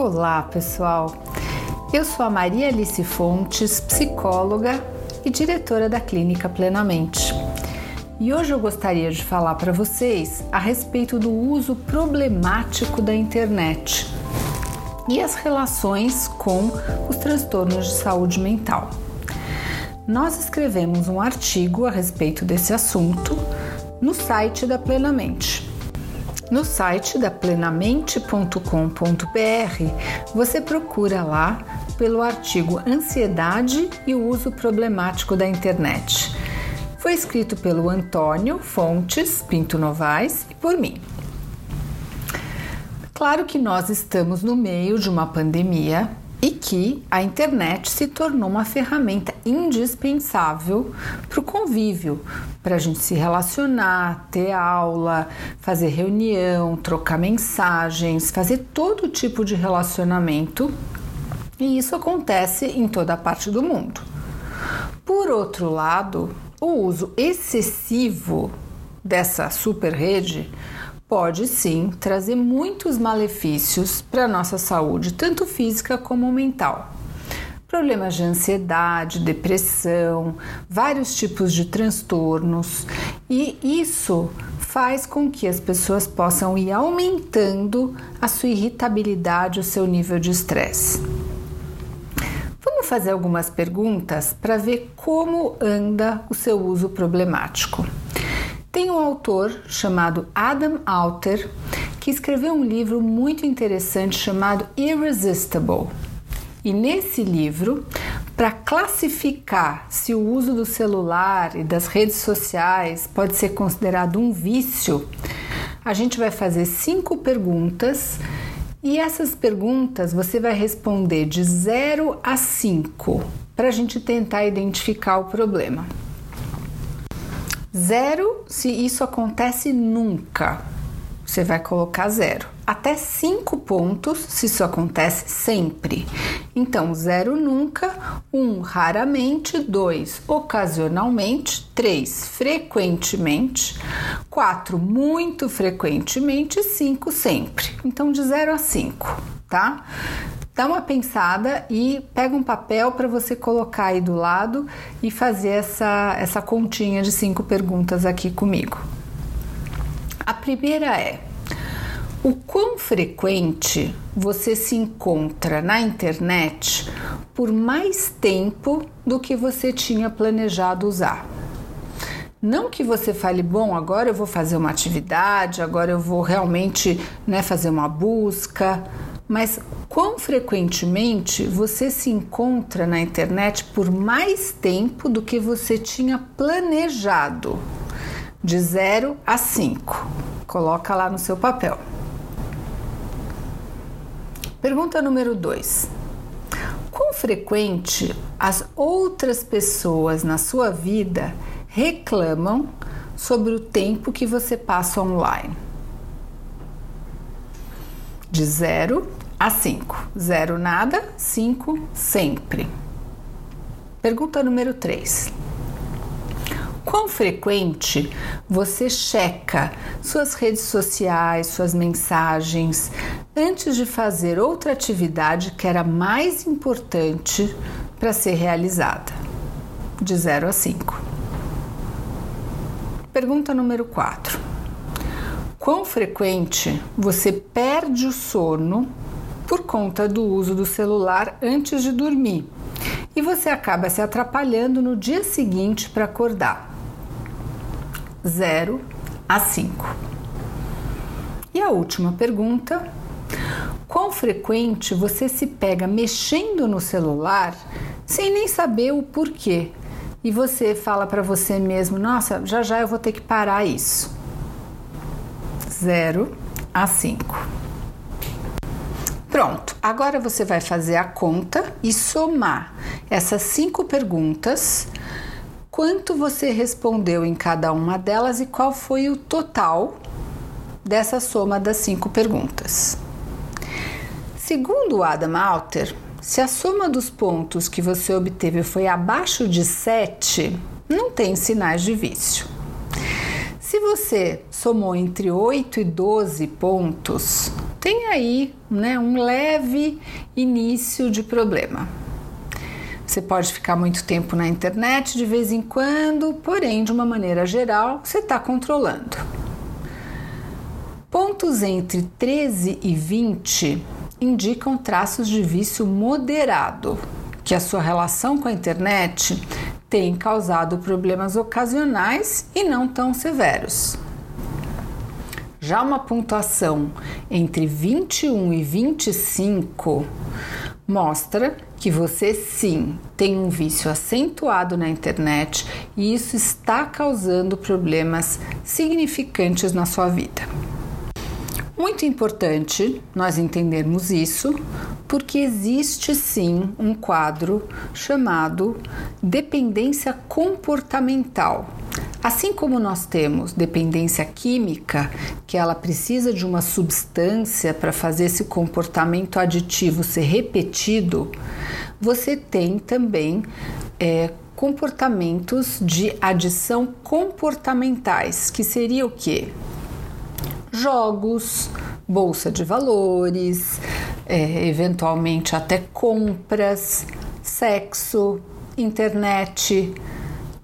Olá, pessoal. Eu sou a Maria Alice Fontes, psicóloga e diretora da Clínica Plenamente. E hoje eu gostaria de falar para vocês a respeito do uso problemático da internet e as relações com os transtornos de saúde mental. Nós escrevemos um artigo a respeito desse assunto no site da Plenamente. No site da plenamente.com.br você procura lá pelo artigo Ansiedade e o uso problemático da internet. Foi escrito pelo Antônio Fontes Pinto Novaes e por mim. Claro que nós estamos no meio de uma pandemia e que a internet se tornou uma ferramenta indispensável para o convívio, para a gente se relacionar, ter aula, fazer reunião, trocar mensagens, fazer todo tipo de relacionamento. E isso acontece em toda a parte do mundo. Por outro lado, o uso excessivo dessa super rede pode sim trazer muitos malefícios para a nossa saúde, tanto física como mental. Problemas de ansiedade, depressão, vários tipos de transtornos, e isso faz com que as pessoas possam ir aumentando a sua irritabilidade, o seu nível de estresse. Vamos fazer algumas perguntas para ver como anda o seu uso problemático. Tem um autor chamado Adam Alter que escreveu um livro muito interessante chamado Irresistible. E nesse livro, para classificar se o uso do celular e das redes sociais pode ser considerado um vício, a gente vai fazer cinco perguntas e essas perguntas você vai responder de 0 a 5 para a gente tentar identificar o problema. Zero se isso acontece nunca. Você vai colocar zero. Até cinco pontos se isso acontece sempre. Então, zero nunca, um raramente, dois ocasionalmente, três frequentemente, quatro muito frequentemente, cinco sempre. Então, de zero a cinco, tá? Dá uma pensada e pega um papel para você colocar aí do lado e fazer essa, essa continha de cinco perguntas aqui comigo. A primeira é: o quão frequente você se encontra na internet por mais tempo do que você tinha planejado usar? Não que você fale, bom, agora eu vou fazer uma atividade, agora eu vou realmente né, fazer uma busca mas quão frequentemente você se encontra na internet por mais tempo do que você tinha planejado? De 0 a 5. Coloca lá no seu papel. Pergunta número 2. Quão frequente as outras pessoas na sua vida reclamam sobre o tempo que você passa online? De 0 a 5. 0 nada, 5 sempre. Pergunta número 3. Quão frequente você checa suas redes sociais, suas mensagens, antes de fazer outra atividade que era mais importante para ser realizada? De 0 a 5. Pergunta número 4. Quão frequente você perde o sono por conta do uso do celular antes de dormir e você acaba se atrapalhando no dia seguinte para acordar. 0 a 5. E a última pergunta: quão frequente você se pega mexendo no celular sem nem saber o porquê? E você fala para você mesmo: nossa, já já eu vou ter que parar isso. 0 a 5. Pronto, agora você vai fazer a conta e somar essas cinco perguntas, quanto você respondeu em cada uma delas e qual foi o total dessa soma das cinco perguntas. Segundo Adam Alter, se a soma dos pontos que você obteve foi abaixo de 7, não tem sinais de vício. Se você somou entre 8 e 12 pontos, tem aí né, um leve início de problema. Você pode ficar muito tempo na internet de vez em quando, porém, de uma maneira geral, você está controlando. Pontos entre 13 e 20 indicam traços de vício moderado, que a sua relação com a internet tem causado problemas ocasionais e não tão severos. Já uma pontuação entre 21 e 25 mostra que você sim tem um vício acentuado na internet e isso está causando problemas significantes na sua vida. Muito importante nós entendermos isso, porque existe sim um quadro chamado dependência comportamental. Assim como nós temos dependência química, que ela precisa de uma substância para fazer esse comportamento aditivo ser repetido, você tem também é, comportamentos de adição comportamentais, que seria o quê? Jogos, bolsa de valores, é, eventualmente até compras, sexo, internet.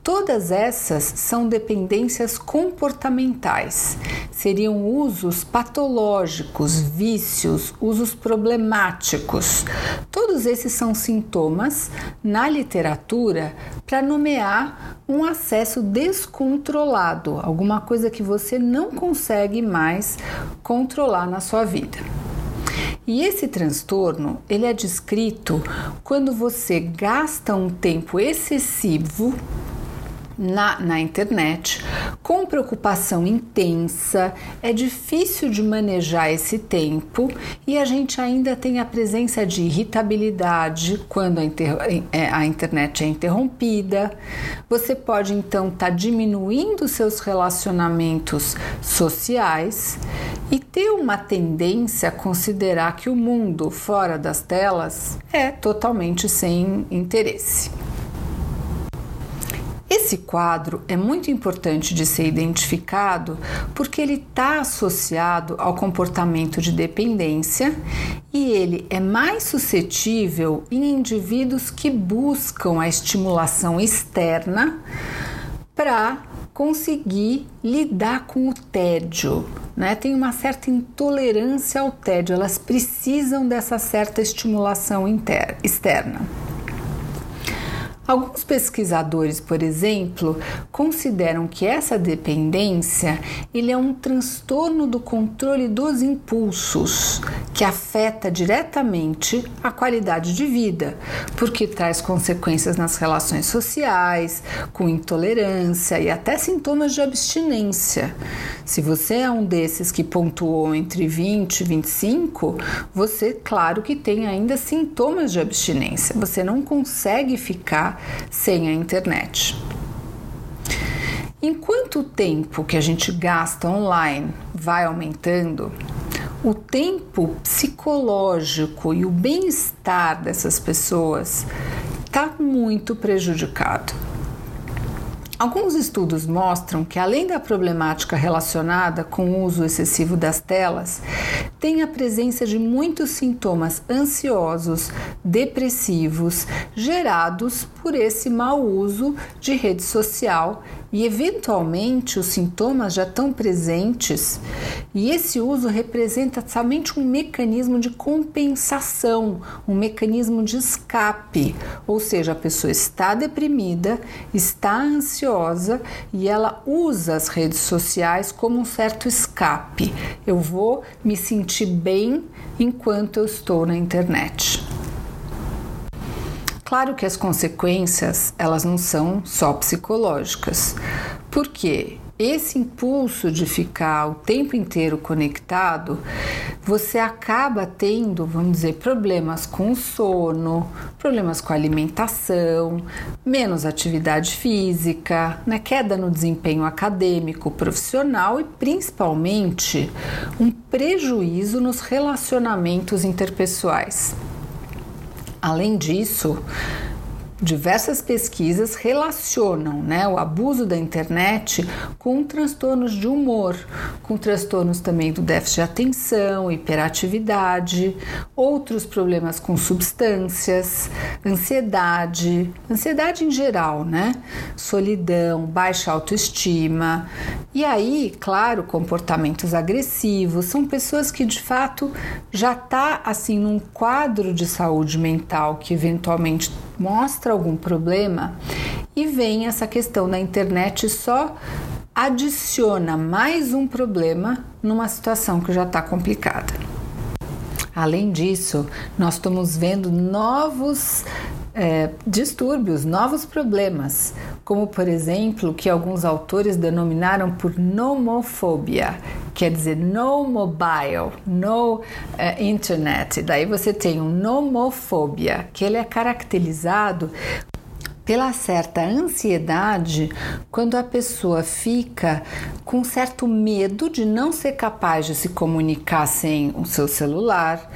Todas essas são dependências comportamentais, seriam usos patológicos, vícios, usos problemáticos. Todos esses são sintomas na literatura para nomear um acesso descontrolado, alguma coisa que você não consegue mais controlar na sua vida. E esse transtorno, ele é descrito quando você gasta um tempo excessivo na, na internet com preocupação intensa, é difícil de manejar esse tempo e a gente ainda tem a presença de irritabilidade quando a, inter, é, a internet é interrompida. Você pode então estar tá diminuindo seus relacionamentos sociais e ter uma tendência a considerar que o mundo fora das telas é totalmente sem interesse. Esse quadro é muito importante de ser identificado porque ele está associado ao comportamento de dependência e ele é mais suscetível em indivíduos que buscam a estimulação externa para conseguir lidar com o tédio. Né? Tem uma certa intolerância ao tédio, elas precisam dessa certa estimulação externa. Alguns pesquisadores, por exemplo, consideram que essa dependência ele é um transtorno do controle dos impulsos que afeta diretamente a qualidade de vida, porque traz consequências nas relações sociais, com intolerância e até sintomas de abstinência. Se você é um desses que pontuou entre 20 e 25, você, claro que tem ainda sintomas de abstinência. Você não consegue ficar sem a internet. Enquanto o tempo que a gente gasta online vai aumentando, o tempo psicológico e o bem-estar dessas pessoas está muito prejudicado. Alguns estudos mostram que, além da problemática relacionada com o uso excessivo das telas, tem a presença de muitos sintomas ansiosos, depressivos, gerados por esse mau uso de rede social e, eventualmente, os sintomas já estão presentes. E esse uso representa somente um mecanismo de compensação, um mecanismo de escape, ou seja, a pessoa está deprimida, está ansiosa e ela usa as redes sociais como um certo escape. Eu vou me sentir bem enquanto eu estou na internet. Claro que as consequências, elas não são só psicológicas. Porque esse impulso de ficar o tempo inteiro conectado, você acaba tendo, vamos dizer, problemas com o sono, problemas com a alimentação, menos atividade física, né, queda no desempenho acadêmico, profissional e principalmente um prejuízo nos relacionamentos interpessoais. Além disso, diversas pesquisas relacionam né, o abuso da internet com transtornos de humor, com transtornos também do déficit de atenção, hiperatividade, outros problemas com substâncias, ansiedade, ansiedade em geral, né? Solidão, baixa autoestima. E aí, claro, comportamentos agressivos, são pessoas que de fato já tá assim num quadro de saúde mental que eventualmente mostra algum problema e vem essa questão da internet só adiciona mais um problema numa situação que já está complicada. Além disso, nós estamos vendo novos é, distúrbios, novos problemas, como por exemplo que alguns autores denominaram por nomofobia, quer dizer no mobile, no é, internet. Daí você tem um nomofobia, que ele é caracterizado pela certa ansiedade quando a pessoa fica com certo medo de não ser capaz de se comunicar sem o seu celular,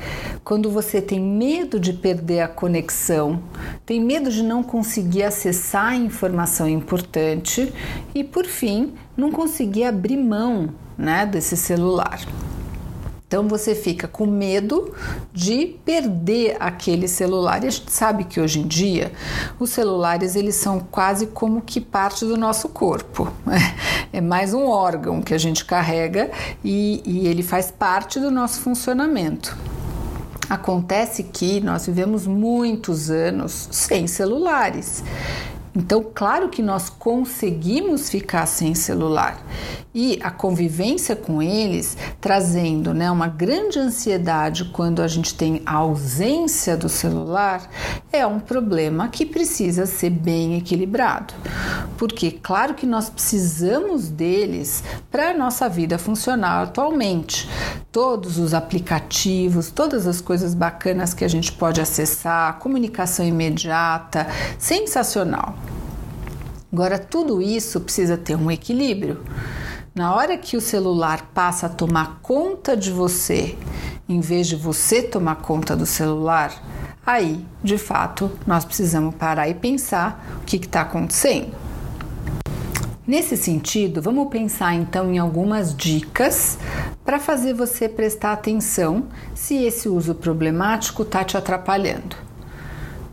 quando você tem medo de perder a conexão, tem medo de não conseguir acessar informação importante e, por fim, não conseguir abrir mão né, desse celular. Então você fica com medo de perder aquele celular. E a gente sabe que hoje em dia os celulares eles são quase como que parte do nosso corpo. É mais um órgão que a gente carrega e, e ele faz parte do nosso funcionamento. Acontece que nós vivemos muitos anos sem celulares então, claro que nós conseguimos ficar sem celular e a convivência com eles trazendo né, uma grande ansiedade quando a gente tem a ausência do celular é um problema que precisa ser bem equilibrado. Porque, claro que nós precisamos deles para a nossa vida funcionar atualmente. Todos os aplicativos, todas as coisas bacanas que a gente pode acessar, comunicação imediata, sensacional. Agora, tudo isso precisa ter um equilíbrio. Na hora que o celular passa a tomar conta de você, em vez de você tomar conta do celular, aí, de fato, nós precisamos parar e pensar o que está acontecendo. Nesse sentido, vamos pensar então em algumas dicas para fazer você prestar atenção se esse uso problemático está te atrapalhando.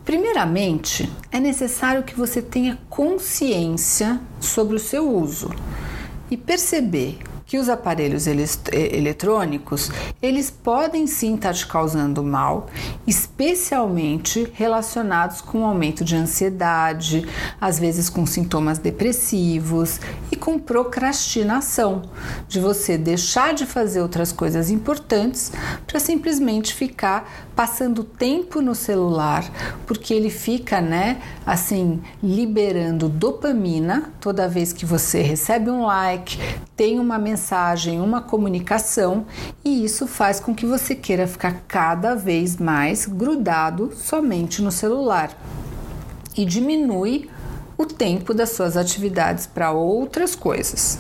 Primeiramente, é necessário que você tenha consciência sobre o seu uso e perceber que os aparelhos eletrônicos eles podem sim estar te causando mal, especialmente relacionados com aumento de ansiedade, às vezes com sintomas depressivos e com procrastinação, de você deixar de fazer outras coisas importantes para simplesmente ficar passando tempo no celular, porque ele fica, né, assim, liberando dopamina toda vez que você recebe um like, tem uma mensagem, uma comunicação, e isso faz com que você queira ficar cada vez mais grudado somente no celular e diminui o tempo das suas atividades para outras coisas.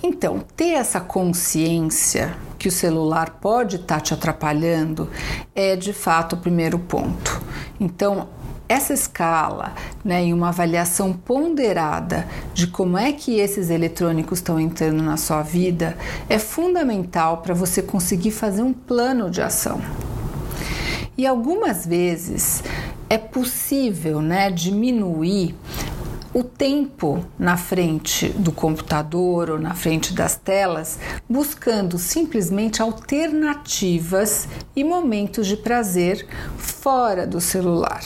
Então, ter essa consciência que o celular pode estar tá te atrapalhando é de fato o primeiro ponto. Então, essa escala né, e uma avaliação ponderada de como é que esses eletrônicos estão entrando na sua vida é fundamental para você conseguir fazer um plano de ação. E algumas vezes é possível né, diminuir o tempo na frente do computador ou na frente das telas, buscando simplesmente alternativas e momentos de prazer fora do celular.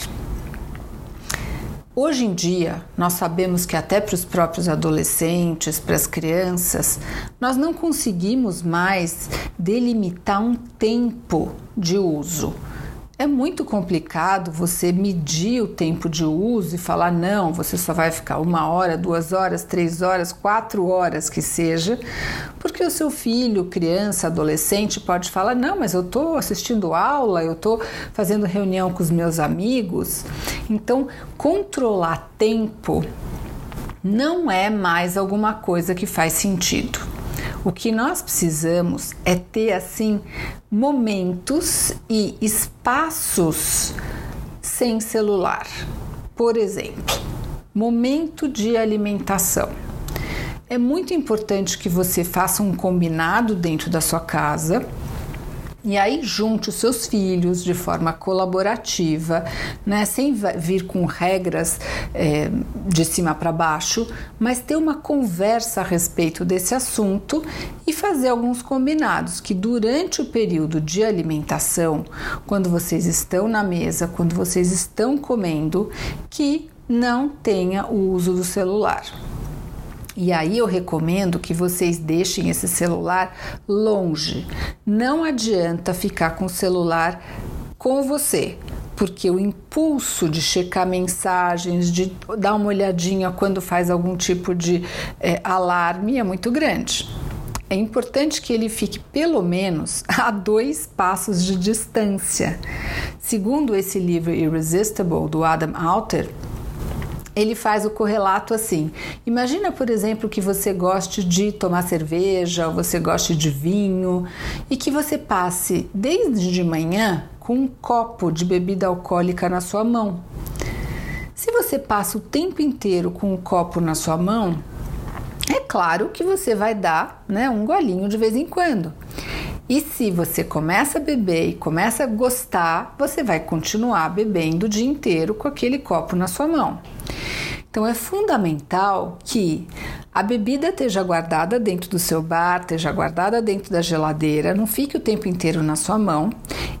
Hoje em dia, nós sabemos que até para os próprios adolescentes, para as crianças, nós não conseguimos mais delimitar um tempo de uso. É muito complicado você medir o tempo de uso e falar, não, você só vai ficar uma hora, duas horas, três horas, quatro horas que seja, porque o seu filho, criança, adolescente, pode falar, não, mas eu estou assistindo aula, eu estou fazendo reunião com os meus amigos. Então, controlar tempo não é mais alguma coisa que faz sentido. O que nós precisamos é ter assim momentos e espaços sem celular. Por exemplo, momento de alimentação. É muito importante que você faça um combinado dentro da sua casa e aí junte os seus filhos de forma colaborativa, né, sem vir com regras é, de cima para baixo, mas ter uma conversa a respeito desse assunto e fazer alguns combinados que durante o período de alimentação, quando vocês estão na mesa, quando vocês estão comendo, que não tenha o uso do celular. E aí eu recomendo que vocês deixem esse celular longe. Não adianta ficar com o celular com você, porque o impulso de checar mensagens, de dar uma olhadinha quando faz algum tipo de é, alarme é muito grande. É importante que ele fique pelo menos a dois passos de distância. Segundo esse livro Irresistible do Adam Alter, ele faz o correlato assim. Imagina, por exemplo, que você goste de tomar cerveja, ou você goste de vinho, e que você passe desde de manhã com um copo de bebida alcoólica na sua mão. Se você passa o tempo inteiro com um copo na sua mão, é claro que você vai dar né, um golinho de vez em quando. E se você começa a beber e começa a gostar, você vai continuar bebendo o dia inteiro com aquele copo na sua mão. Então é fundamental que a bebida esteja guardada dentro do seu bar, esteja guardada dentro da geladeira, não fique o tempo inteiro na sua mão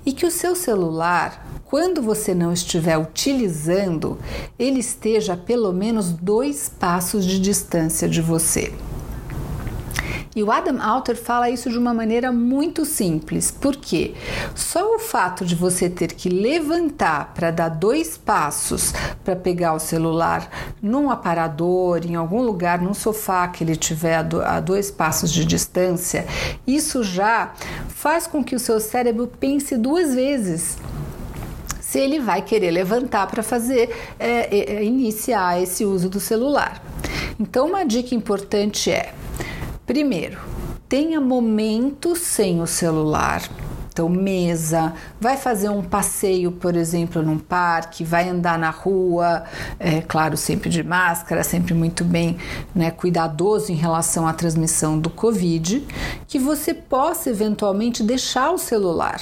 e que o seu celular, quando você não estiver utilizando, ele esteja a pelo menos dois passos de distância de você. E o Adam Alter fala isso de uma maneira muito simples, porque só o fato de você ter que levantar para dar dois passos para pegar o celular num aparador, em algum lugar, num sofá que ele tiver a dois passos de distância, isso já faz com que o seu cérebro pense duas vezes se ele vai querer levantar para fazer é, é, iniciar esse uso do celular. Então, uma dica importante é Primeiro, tenha momentos sem o celular. Então, mesa, vai fazer um passeio, por exemplo, num parque, vai andar na rua, é claro, sempre de máscara, sempre muito bem né, cuidadoso em relação à transmissão do Covid, que você possa eventualmente deixar o celular.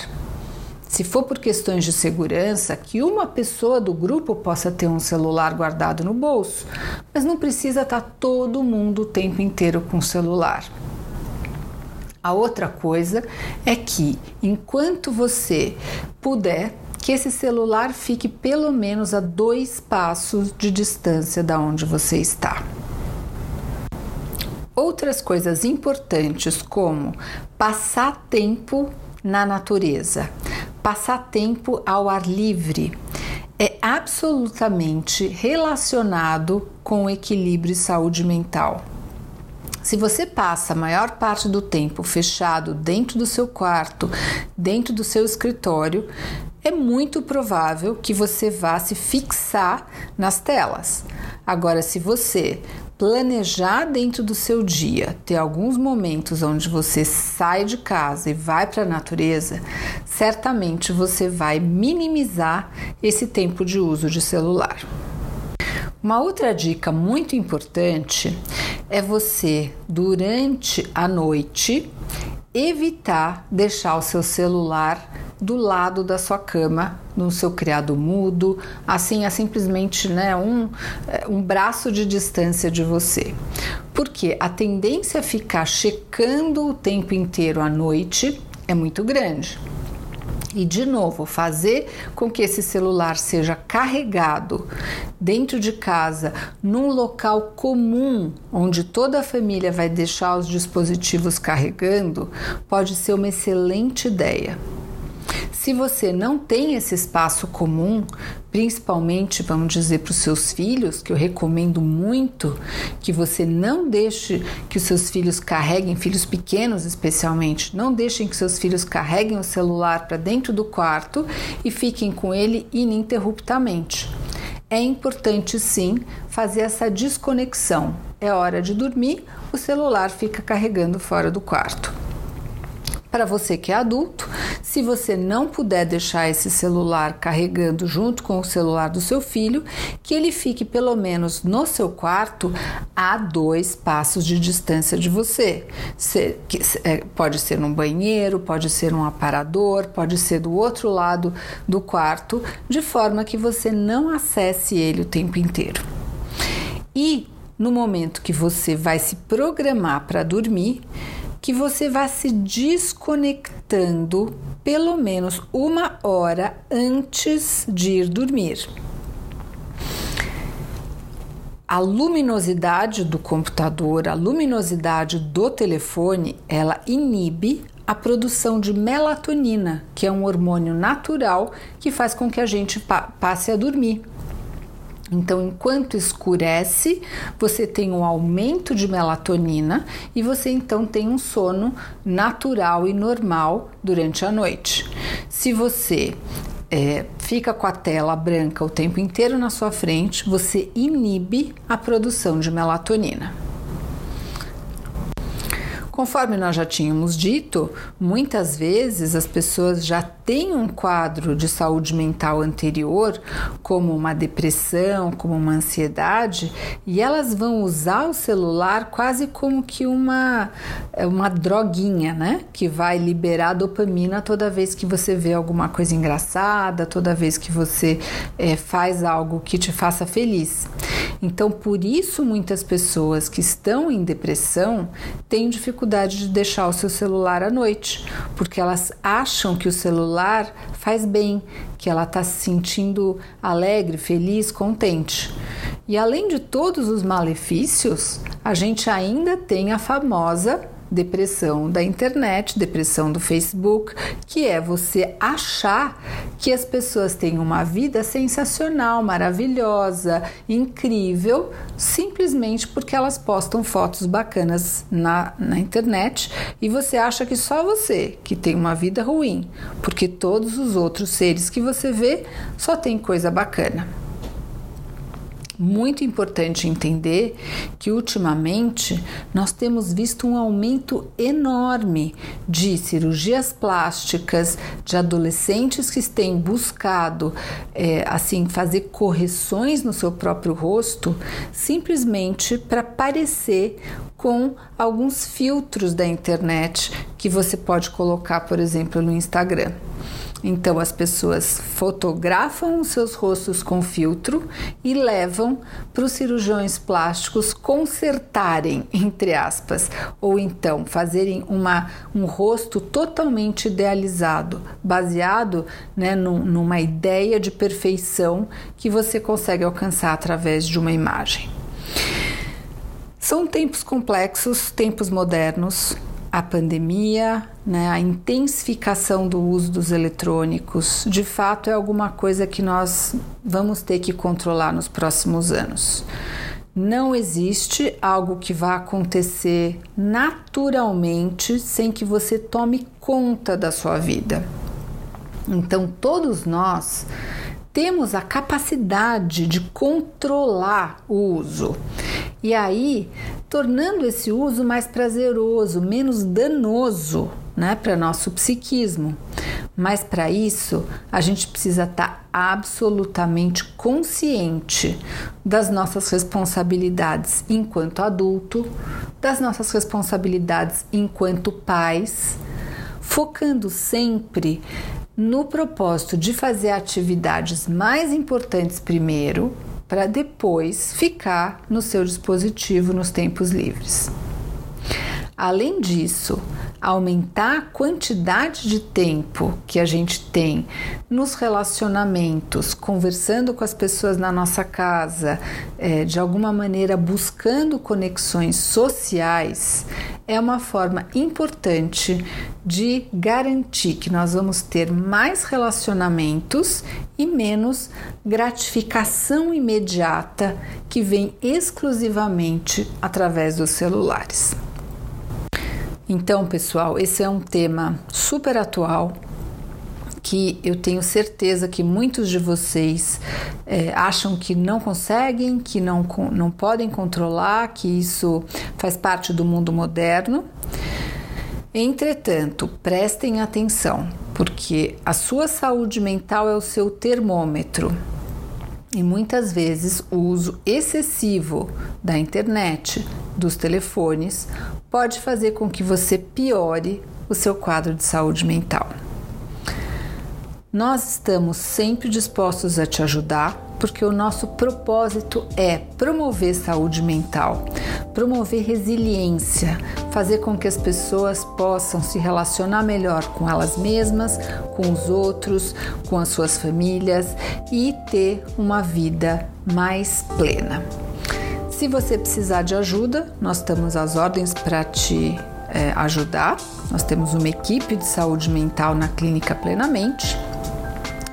Se for por questões de segurança, que uma pessoa do grupo possa ter um celular guardado no bolso, mas não precisa estar todo mundo o tempo inteiro com o celular. A outra coisa é que, enquanto você puder, que esse celular fique pelo menos a dois passos de distância da onde você está. Outras coisas importantes, como passar tempo na natureza passar tempo ao ar livre é absolutamente relacionado com equilíbrio e saúde mental. Se você passa a maior parte do tempo fechado dentro do seu quarto, dentro do seu escritório, é muito provável que você vá se fixar nas telas. Agora, se você planejar dentro do seu dia, ter alguns momentos onde você sai de casa e vai para a natureza, certamente você vai minimizar esse tempo de uso de celular. Uma outra dica muito importante é você, durante a noite, evitar deixar o seu celular do lado da sua cama, no seu criado mudo, assim é simplesmente né, um, é, um braço de distância de você. Porque a tendência a ficar checando o tempo inteiro à noite é muito grande. E de novo, fazer com que esse celular seja carregado dentro de casa, num local comum, onde toda a família vai deixar os dispositivos carregando, pode ser uma excelente ideia. Se você não tem esse espaço comum, principalmente, vamos dizer, para os seus filhos, que eu recomendo muito que você não deixe que os seus filhos carreguem, filhos pequenos especialmente, não deixem que seus filhos carreguem o celular para dentro do quarto e fiquem com ele ininterruptamente. É importante sim fazer essa desconexão. É hora de dormir, o celular fica carregando fora do quarto. para você que é adulto, se você não puder deixar esse celular carregando junto com o celular do seu filho, que ele fique pelo menos no seu quarto a dois passos de distância de você. Se, que, é, pode ser num banheiro, pode ser um aparador, pode ser do outro lado do quarto, de forma que você não acesse ele o tempo inteiro. E no momento que você vai se programar para dormir, que você vá se desconectando pelo menos uma hora antes de ir dormir. A luminosidade do computador, a luminosidade do telefone, ela inibe a produção de melatonina, que é um hormônio natural que faz com que a gente passe a dormir. Então, enquanto escurece, você tem um aumento de melatonina e você então tem um sono natural e normal durante a noite. Se você é, fica com a tela branca o tempo inteiro na sua frente, você inibe a produção de melatonina. Conforme nós já tínhamos dito, muitas vezes as pessoas já têm um quadro de saúde mental anterior, como uma depressão, como uma ansiedade, e elas vão usar o celular quase como que uma, uma droguinha, né? Que vai liberar dopamina toda vez que você vê alguma coisa engraçada, toda vez que você é, faz algo que te faça feliz. Então, por isso, muitas pessoas que estão em depressão têm dificuldade de deixar o seu celular à noite, porque elas acham que o celular faz bem, que ela está se sentindo alegre, feliz, contente. E além de todos os malefícios, a gente ainda tem a famosa depressão da internet, depressão do Facebook, que é você achar que as pessoas têm uma vida sensacional, maravilhosa, incrível, simplesmente porque elas postam fotos bacanas na, na internet e você acha que só você que tem uma vida ruim, porque todos os outros seres que você vê só tem coisa bacana muito importante entender que ultimamente nós temos visto um aumento enorme de cirurgias plásticas, de adolescentes que têm buscado é, assim fazer correções no seu próprio rosto simplesmente para parecer com alguns filtros da internet que você pode colocar, por exemplo, no Instagram. Então as pessoas fotografam os seus rostos com filtro e levam para os cirurgiões plásticos consertarem, entre aspas, ou então fazerem uma, um rosto totalmente idealizado, baseado né, num, numa ideia de perfeição que você consegue alcançar através de uma imagem. São tempos complexos, tempos modernos, a pandemia, né, a intensificação do uso dos eletrônicos, de fato é alguma coisa que nós vamos ter que controlar nos próximos anos. Não existe algo que vá acontecer naturalmente sem que você tome conta da sua vida. Então, todos nós temos a capacidade de controlar o uso. E aí, tornando esse uso mais prazeroso, menos danoso né, para nosso psiquismo. Mas para isso, a gente precisa estar tá absolutamente consciente das nossas responsabilidades enquanto adulto, das nossas responsabilidades enquanto pais, focando sempre no propósito de fazer atividades mais importantes primeiro para depois ficar no seu dispositivo nos tempos livres. Além disso, aumentar a quantidade de tempo que a gente tem nos relacionamentos, conversando com as pessoas na nossa casa, é, de alguma maneira buscando conexões sociais, é uma forma importante de garantir que nós vamos ter mais relacionamentos e menos gratificação imediata que vem exclusivamente através dos celulares. Então, pessoal, esse é um tema super atual que eu tenho certeza que muitos de vocês é, acham que não conseguem, que não, não podem controlar, que isso faz parte do mundo moderno. Entretanto, prestem atenção, porque a sua saúde mental é o seu termômetro. E muitas vezes o uso excessivo da internet, dos telefones, pode fazer com que você piore o seu quadro de saúde mental. Nós estamos sempre dispostos a te ajudar, porque o nosso propósito é promover saúde mental, promover resiliência, fazer com que as pessoas possam se relacionar melhor com elas mesmas, com os outros, com as suas famílias e ter uma vida mais plena. Se você precisar de ajuda, nós estamos às ordens para te é, ajudar. Nós temos uma equipe de saúde mental na Clínica Plenamente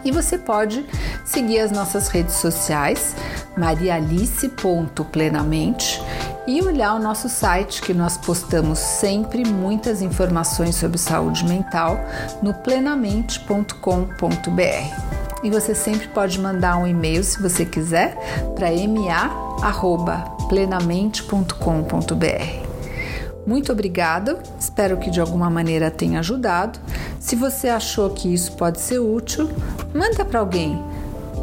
e você pode seguir as nossas redes sociais, marialice.plenamente, e olhar o nosso site que nós postamos sempre muitas informações sobre saúde mental no plenamente.com.br. E você sempre pode mandar um e-mail se você quiser para ma@plenamente.com.br. Muito obrigada, espero que de alguma maneira tenha ajudado. Se você achou que isso pode ser útil, manda para alguém,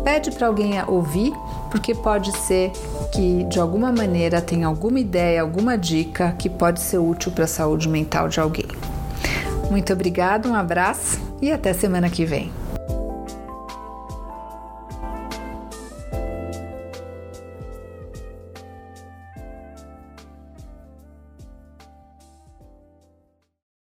pede para alguém ouvir, porque pode ser que de alguma maneira tenha alguma ideia, alguma dica que pode ser útil para a saúde mental de alguém. Muito obrigada, um abraço e até semana que vem.